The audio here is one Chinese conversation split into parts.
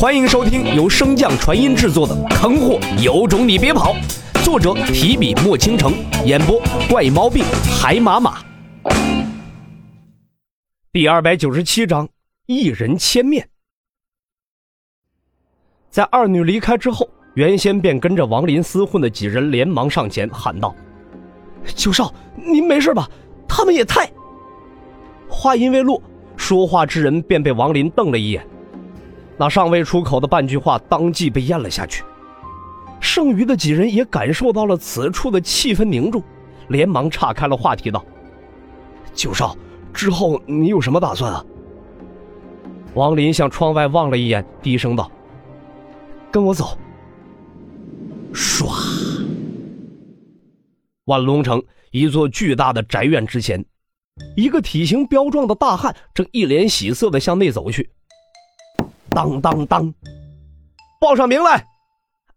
欢迎收听由升降传音制作的《坑货有种你别跑》，作者提笔墨倾城，演播怪毛病海马马。第二百九十七章，一人千面。在二女离开之后，原先便跟着王林厮混的几人连忙上前喊道：“九少，您没事吧？他们也太……”话音未落，说话之人便被王林瞪了一眼。那尚未出口的半句话，当即被咽了下去。剩余的几人也感受到了此处的气氛凝重，连忙岔开了话题道：“九少，之后你有什么打算啊？”王林向窗外望了一眼，低声道：“跟我走。”唰，万龙城一座巨大的宅院之前，一个体型彪壮的大汉正一脸喜色的向内走去。当当当，报上名来，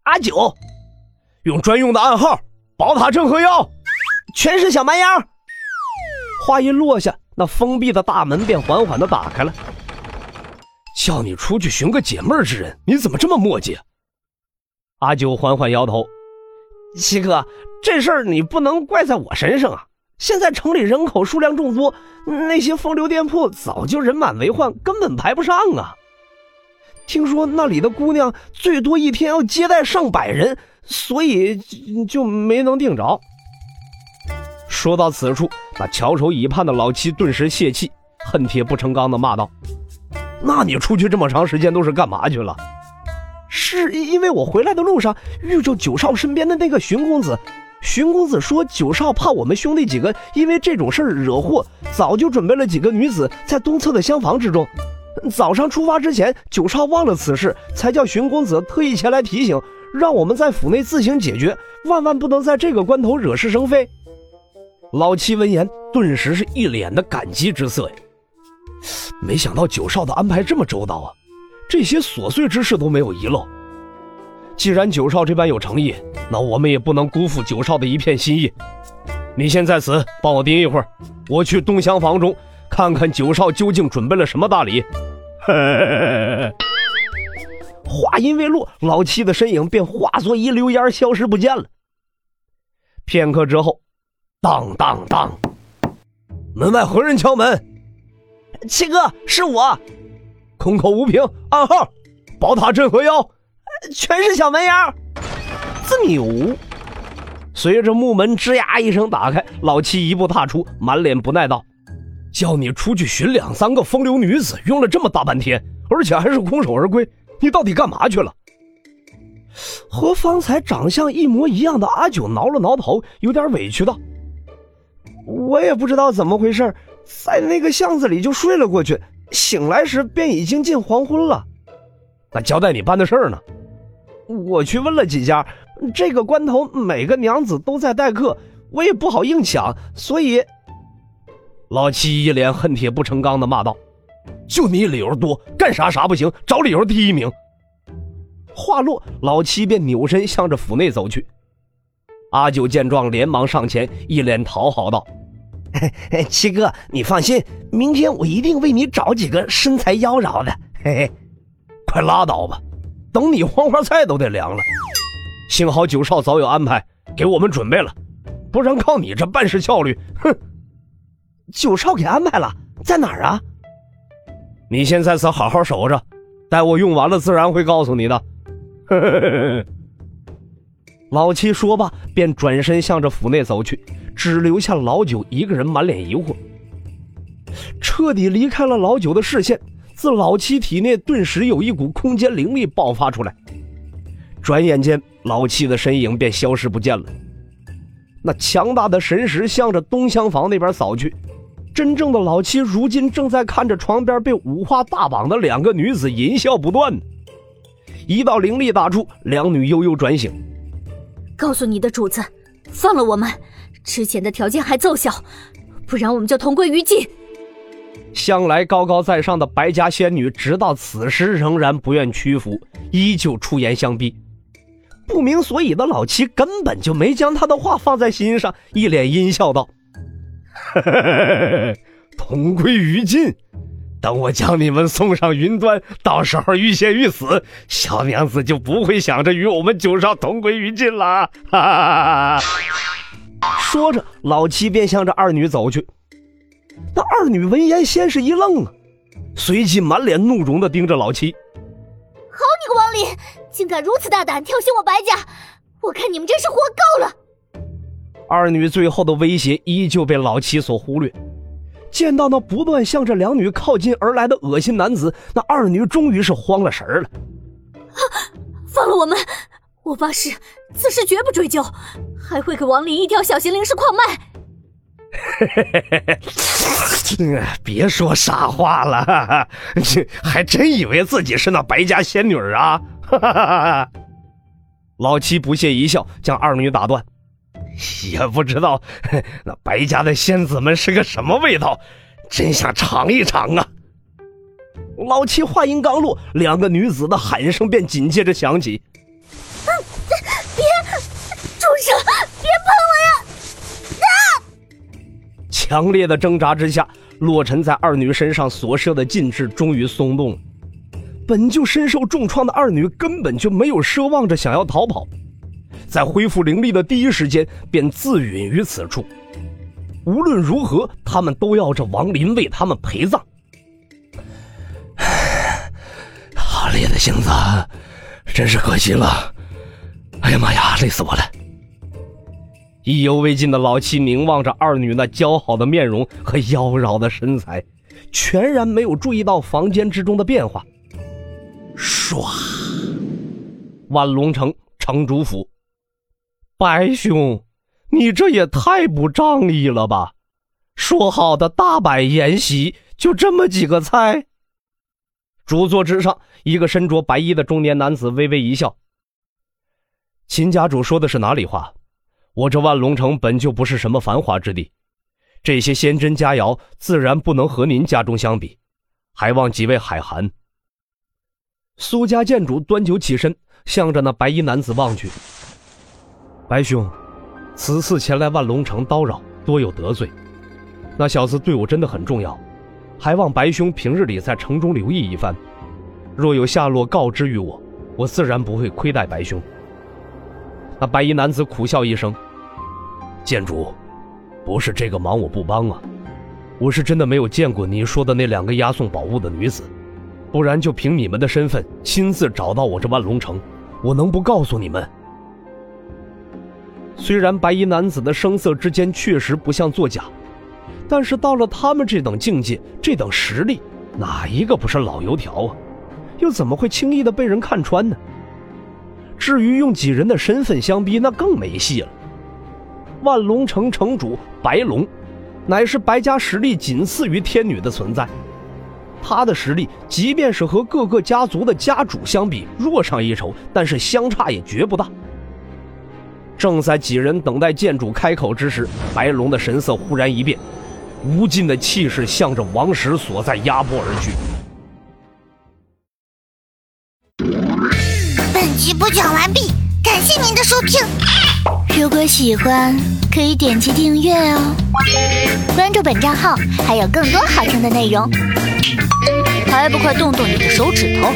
阿九，用专用的暗号，宝塔镇河妖，全是小蛮腰。话音落下，那封闭的大门便缓缓的打开了。叫你出去寻个解闷之人，你怎么这么磨叽？阿九缓缓摇头，七哥，这事儿你不能怪在我身上啊。现在城里人口数量众多，那些风流店铺早就人满为患，根本排不上啊。听说那里的姑娘最多一天要接待上百人，所以就没能定着。说到此处，那翘首以盼的老七顿时泄气，恨铁不成钢的骂道：“那你出去这么长时间都是干嘛去了？”“是因为我回来的路上遇着九少身边的那个荀公子，荀公子说九少怕我们兄弟几个因为这种事惹祸，早就准备了几个女子在东侧的厢房之中。”早上出发之前，九少忘了此事，才叫荀公子特意前来提醒，让我们在府内自行解决，万万不能在这个关头惹是生非。老七闻言，顿时是一脸的感激之色呀。没想到九少的安排这么周到啊，这些琐碎之事都没有遗漏。既然九少这般有诚意，那我们也不能辜负九少的一片心意。你先在此帮我盯一会儿，我去东厢房中。看看九少究竟准备了什么大礼。话音未落，老七的身影便化作一溜烟消失不见了。片刻之后，当当当，门外何人敲门？七哥，是我。空口无凭，暗号：宝塔镇河妖，全是小蛮腰。自牛。随着木门吱呀一声打开，老七一步踏出，满脸不耐道。叫你出去寻两三个风流女子，用了这么大半天，而且还是空手而归，你到底干嘛去了？和方才长相一模一样的阿九挠了挠头，有点委屈道：“我也不知道怎么回事，在那个巷子里就睡了过去，醒来时便已经近黄昏了。那交代你办的事儿呢？我去问了几家，这个关头每个娘子都在待客，我也不好硬抢，所以。”老七一脸恨铁不成钢的骂道：“就你理由多，干啥啥不行，找理由第一名。”话落，老七便扭身向着府内走去。阿九见状，连忙上前，一脸讨好道：“七哥，你放心，明天我一定为你找几个身材妖娆的。”嘿嘿，快拉倒吧，等你黄花菜都得凉了。幸好九少早有安排，给我们准备了，不然靠你这办事效率，哼！九少给安排了，在哪儿啊？你先在此好好守着，待我用完了，自然会告诉你的。老七说罢，便转身向着府内走去，只留下老九一个人满脸疑惑。彻底离开了老九的视线，自老七体内顿时有一股空间灵力爆发出来，转眼间，老七的身影便消失不见了。那强大的神识向着东厢房那边扫去。真正的老七如今正在看着床边被五花大绑的两个女子淫笑不断。一道灵力打出，两女悠悠转醒。告诉你的主子，放了我们，之前的条件还奏效，不然我们就同归于尽。向来高高在上的白家仙女，直到此时仍然不愿屈服，依旧出言相逼。不明所以的老七根本就没将她的话放在心上，一脸阴笑道。同归于尽，等我将你们送上云端，到时候欲仙欲死，小娘子就不会想着与我们九少同归于尽了。哈哈！说着，老七便向着二女走去。那二女闻言，先是一愣啊，随即满脸怒容的盯着老七。好你个王林，竟敢如此大胆挑衅我白家！我看你们真是活够了！二女最后的威胁依旧被老七所忽略。见到那不断向着两女靠近而来的恶心男子，那二女终于是慌了神儿了。放了我们！我发誓，此事绝不追究，还会给王林一条小型灵石矿脉。别说傻话了，还真以为自己是那白家仙女啊！老七不屑一笑，将二女打断。也不知道那白家的仙子们是个什么味道，真想尝一尝啊！老七话音刚落，两个女子的喊声便紧接着响起：“别，住手！别碰我呀！”啊！强烈的挣扎之下，洛尘在二女身上所设的禁制终于松动了。本就身受重创的二女根本就没有奢望着想要逃跑。在恢复灵力的第一时间，便自陨于此处。无论如何，他们都要这王林为他们陪葬。好烈的性子，真是可惜了。哎呀妈呀，累死我了！意犹未尽的老七凝望着二女那姣好的面容和妖娆的身材，全然没有注意到房间之中的变化。唰，万龙城城主府。白兄，你这也太不仗义了吧！说好的大摆筵席，就这么几个菜。主座之上，一个身着白衣的中年男子微微一笑：“秦家主说的是哪里话？我这万龙城本就不是什么繁华之地，这些仙珍佳肴自然不能和您家中相比，还望几位海涵。”苏家建主端酒起身，向着那白衣男子望去。白兄，此次前来万龙城叨扰，多有得罪。那小子对我真的很重要，还望白兄平日里在城中留意一番。若有下落，告知于我，我自然不会亏待白兄。那白衣男子苦笑一声：“建主，不是这个忙我不帮啊，我是真的没有见过你说的那两个押送宝物的女子，不然就凭你们的身份亲自找到我这万龙城，我能不告诉你们？”虽然白衣男子的声色之间确实不像作假，但是到了他们这等境界、这等实力，哪一个不是老油条啊？又怎么会轻易的被人看穿呢？至于用几人的身份相逼，那更没戏了。万龙城城主白龙，乃是白家实力仅次于天女的存在，他的实力即便是和各个家族的家主相比弱上一筹，但是相差也绝不大。正在几人等待剑主开口之时，白龙的神色忽然一变，无尽的气势向着王石所在压迫而去。本集播讲完毕，感谢您的收听。如果喜欢，可以点击订阅哦，关注本账号还有更多好听的内容。还不快动动你的手指头！